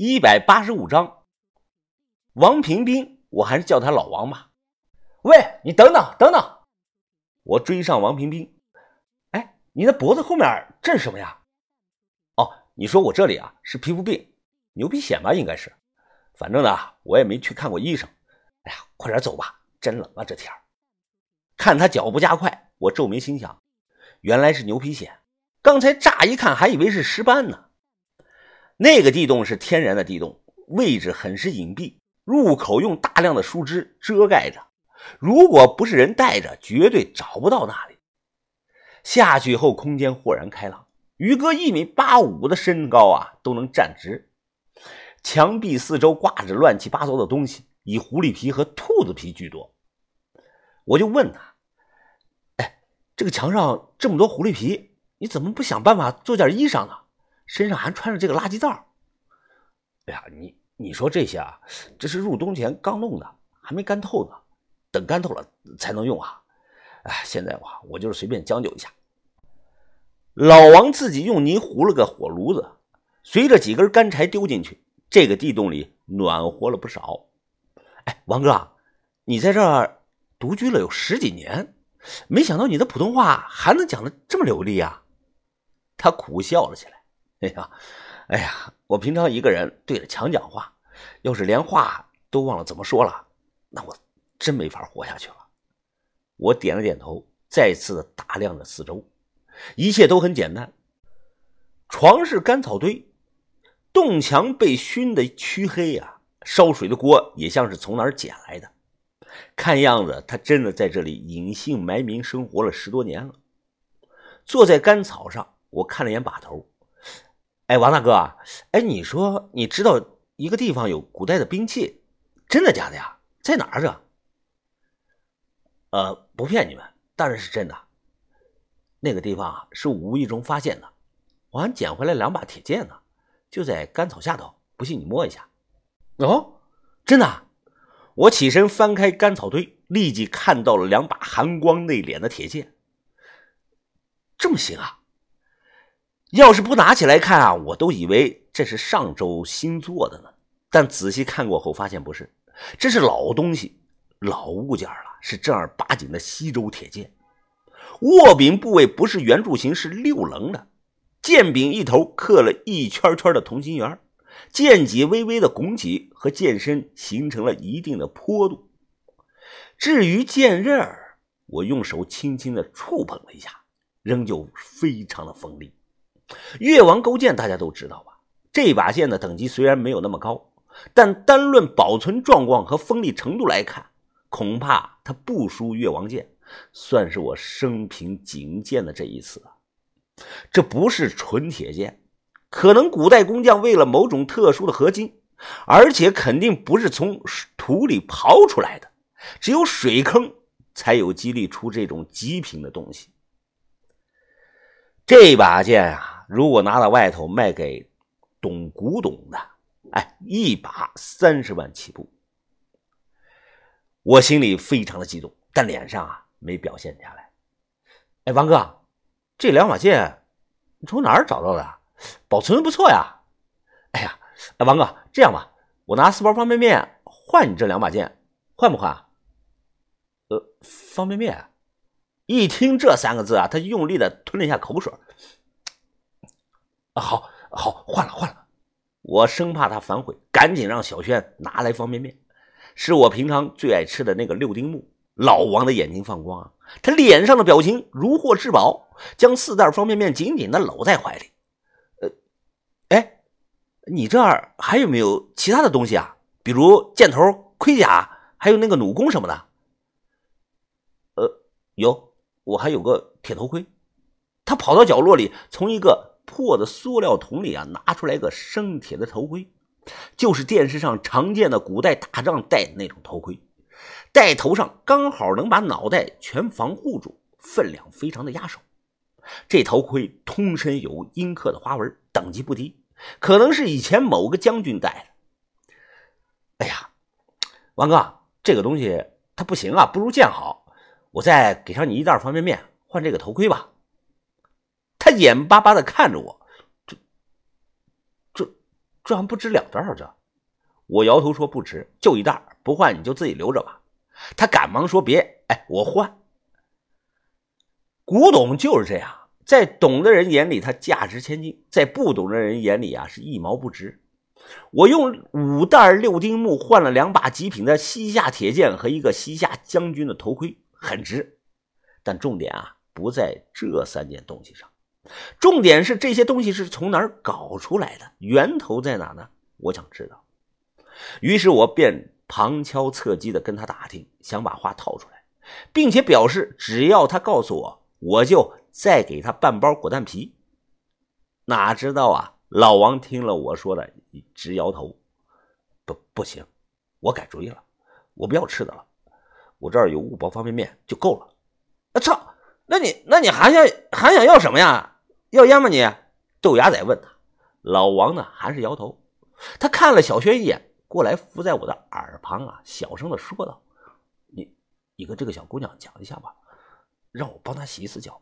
一百八十五章。王平斌，我还是叫他老王吧。喂，你等等等等！我追上王平斌。哎，你的脖子后面这是什么呀？哦，你说我这里啊是皮肤病，牛皮癣吧？应该是。反正呢，我也没去看过医生。哎呀，快点走吧，真冷啊这天看他脚步加快，我皱眉心想，原来是牛皮癣。刚才乍一看还以为是尸斑呢。那个地洞是天然的地洞，位置很是隐蔽，入口用大量的树枝遮盖着。如果不是人带着，绝对找不到那里。下去后，空间豁然开朗。于哥一米八五的身高啊，都能站直。墙壁四周挂着乱七八糟的东西，以狐狸皮和兔子皮居多。我就问他：“哎，这个墙上这么多狐狸皮，你怎么不想办法做件衣裳呢？身上还穿着这个垃圾罩。”哎呀，你你说这些啊，这是入冬前刚弄的，还没干透呢，等干透了才能用啊。哎，现在我我就是随便将就一下。老王自己用泥糊了个火炉子，随着几根干柴丢进去。这个地洞里暖和了不少。哎，王哥，你在这儿独居了有十几年，没想到你的普通话还能讲的这么流利啊！他苦笑了起来。哎呀，哎呀，我平常一个人对着墙讲话，要是连话都忘了怎么说了，那我真没法活下去了。我点了点头，再次打量着四周，一切都很简单。床是干草堆。洞墙被熏得黢黑呀，烧水的锅也像是从哪儿捡来的。看样子，他真的在这里隐姓埋名生活了十多年了。坐在干草上，我看了眼把头。哎，王大哥，哎，你说你知道一个地方有古代的兵器，真的假的呀？在哪儿这？呃，不骗你们，当然是真的。那个地方啊，是无意中发现的，我还捡回来两把铁剑呢。就在干草下头，不信你摸一下。哦，真的！我起身翻开干草堆，立即看到了两把寒光内敛的铁剑。这么行啊！要是不拿起来看啊，我都以为这是上周新做的呢。但仔细看过后，发现不是，这是老东西、老物件了，是正儿八经的西周铁剑。握柄部位不是圆柱形，是六棱的。剑柄一头刻了一圈圈的同心圆，剑脊微微的拱起，和剑身形成了一定的坡度。至于剑刃，我用手轻轻的触碰了一下，仍旧非常的锋利。越王勾践大家都知道吧？这把剑的等级虽然没有那么高，但单论保存状况和锋利程度来看，恐怕它不输越王剑，算是我生平仅见的这一次啊。这不是纯铁剑，可能古代工匠为了某种特殊的合金，而且肯定不是从土里刨出来的，只有水坑才有激励出这种极品的东西。这把剑啊，如果拿到外头卖给懂古董的，哎，一把三十万起步。我心里非常的激动，但脸上啊没表现下来。哎，王哥。这两把剑，你从哪儿找到的？保存的不错呀！哎呀，哎，王哥，这样吧，我拿四包方便面换你这两把剑，换不换？呃，方便面。一听这三个字啊，他用力的吞了一下口水。好，好，换了，换了。我生怕他反悔，赶紧让小轩拿来方便面，是我平常最爱吃的那个六丁目。老王的眼睛放光啊，他脸上的表情如获至宝，将四袋方便面紧紧的搂在怀里。呃，哎，你这儿还有没有其他的东西啊？比如箭头、盔甲，还有那个弩弓什么的？呃，有，我还有个铁头盔。他跑到角落里，从一个破的塑料桶里啊拿出来个生铁的头盔，就是电视上常见的古代打仗戴的那种头盔。戴头上刚好能把脑袋全防护住，分量非常的压手。这头盔通身有阴刻的花纹，等级不低，可能是以前某个将军戴的。哎呀，王哥，这个东西它不行啊，不如剑好。我再给上你一袋方便面，换这个头盔吧。他眼巴巴的看着我，这、这、这还不值两袋儿这？我摇头说不值，就一袋儿，不换你就自己留着吧。他赶忙说别，哎，我换。古董就是这样，在懂的人眼里它价值千金，在不懂的人眼里啊是一毛不值。我用五袋六丁木换了两把极品的西夏铁剑和一个西夏将军的头盔，很值。但重点啊不在这三件东西上，重点是这些东西是从哪儿搞出来的，源头在哪呢？我想知道。于是我便旁敲侧击的跟他打听，想把话套出来，并且表示只要他告诉我。我就再给他半包果蛋皮。哪知道啊，老王听了我说的，直摇头：“不，不行，我改主意了，我不要吃的了，我这儿有五包方便面就够了。”我操，那你那你还想还想要什么呀？要烟吗你？豆芽仔问他。老王呢，还是摇头。他看了小轩一眼，过来伏在我的耳旁啊，小声的说道：“你你跟这个小姑娘讲一下吧。”让我帮她洗一次脚，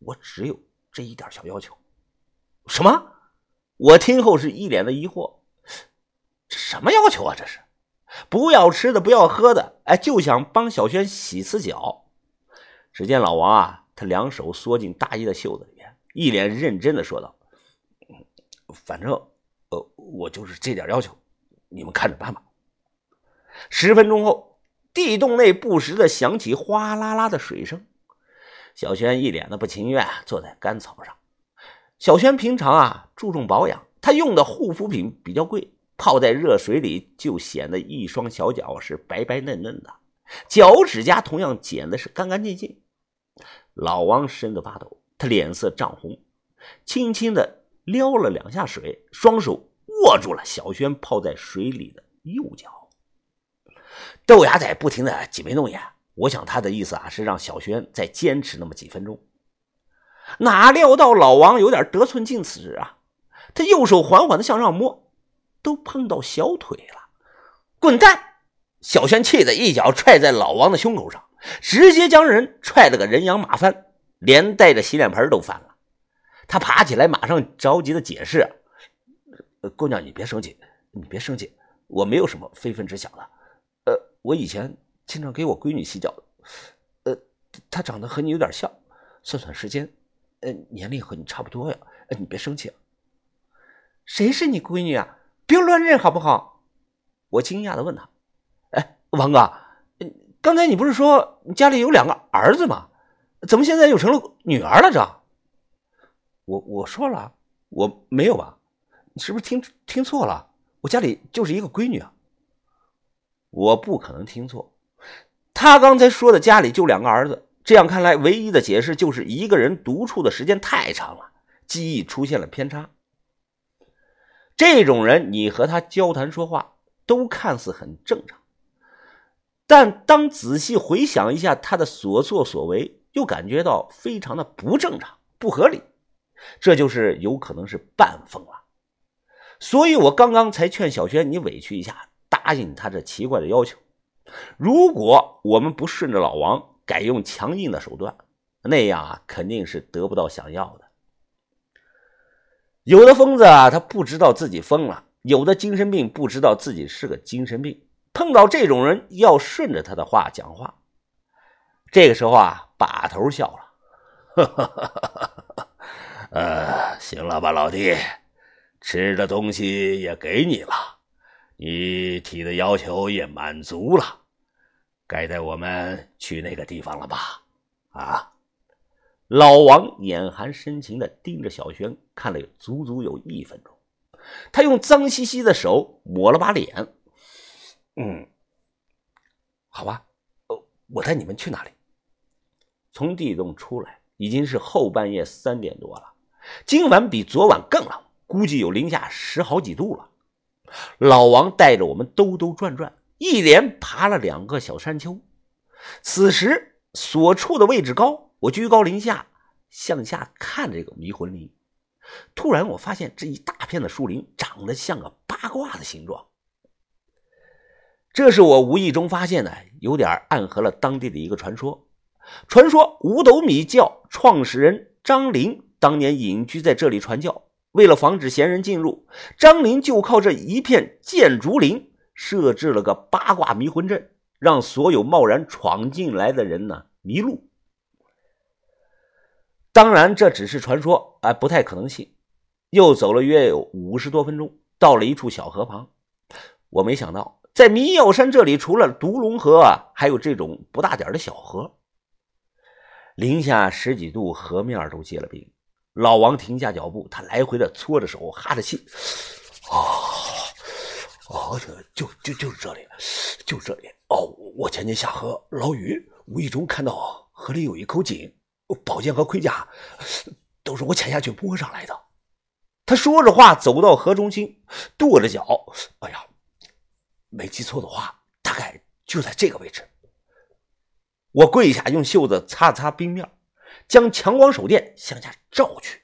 我只有这一点小要求。什么？我听后是一脸的疑惑。这什么要求啊？这是不要吃的，不要喝的，哎，就想帮小轩洗次脚。只见老王啊，他两手缩进大衣的袖子里，一脸认真的说道：“反正，呃，我就是这点要求，你们看着办吧。”十分钟后，地洞内不时的响起哗啦啦的水声。小轩一脸的不情愿，坐在干草上。小轩平常啊注重保养，他用的护肤品比较贵，泡在热水里就显得一双小脚是白白嫩嫩的，脚趾甲同样剪的是干干净净。老王身子发抖，他脸色涨红，轻轻的撩了两下水，双手握住了小轩泡在水里的右脚。豆芽仔不停的挤眉弄眼。我想他的意思啊，是让小轩再坚持那么几分钟。哪料到老王有点得寸进尺啊，他右手缓缓的向上摸，都碰到小腿了。滚蛋！小轩气得一脚踹在老王的胸口上，直接将人踹了个人仰马翻，连带着洗脸盆都翻了。他爬起来，马上着急的解释：“姑娘，你别生气，你别生气，我没有什么非分之想的。呃，我以前……”经常给我闺女洗脚，呃，她长得和你有点像，算算时间，呃，年龄和你差不多呀。呃，你别生气。谁是你闺女啊？别乱认好不好？我惊讶的问他。哎，王哥，刚才你不是说家里有两个儿子吗？怎么现在又成了女儿了？这？我我说了，我没有吧？你是不是听听错了？我家里就是一个闺女啊。我不可能听错。他刚才说的家里就两个儿子，这样看来，唯一的解释就是一个人独处的时间太长了，记忆出现了偏差。这种人，你和他交谈说话都看似很正常，但当仔细回想一下他的所作所为，又感觉到非常的不正常、不合理，这就是有可能是半疯了。所以我刚刚才劝小轩，你委屈一下，答应他这奇怪的要求。如果我们不顺着老王，改用强硬的手段，那样啊，肯定是得不到想要的。有的疯子啊，他不知道自己疯了；有的精神病不知道自己是个精神病。碰到这种人，要顺着他的话讲话。这个时候啊，把头笑了：“ 呃，行了吧，老弟，吃的东西也给你了，你提的要求也满足了。”该带我们去那个地方了吧？啊！老王眼含深情的盯着小轩看了足足有一分钟，他用脏兮兮的手抹了把脸。嗯，好吧，呃，我带你们去哪里？从地洞出来已经是后半夜三点多了，今晚比昨晚更冷，估计有零下十好几度了。老王带着我们兜兜转转。一连爬了两个小山丘，此时所处的位置高，我居高临下向下看这个迷魂林。突然，我发现这一大片的树林长得像个八卦的形状。这是我无意中发现的，有点暗合了当地的一个传说。传说五斗米教创始人张陵当年隐居在这里传教，为了防止闲人进入，张林就靠这一片箭竹林设置了个八卦迷魂阵，让所有贸然闯进来的人呢迷路。当然，这只是传说，哎，不太可能信。又走了约有五十多分钟，到了一处小河旁，我没想到。在迷药山这里，除了独龙河啊，还有这种不大点的小河。零下十几度，河面都结了冰。老王停下脚步，他来回的搓着手，哈着气。哦，哦，就就就就是这里，就这里。哦，我前天下河捞鱼，无意中看到河里有一口井，宝剑和盔甲都是我潜下去摸上来的。他说着话，走到河中心，跺着脚。哎呀！没记错的话，大概就在这个位置。我跪下，用袖子擦擦冰面，将强光手电向下照去。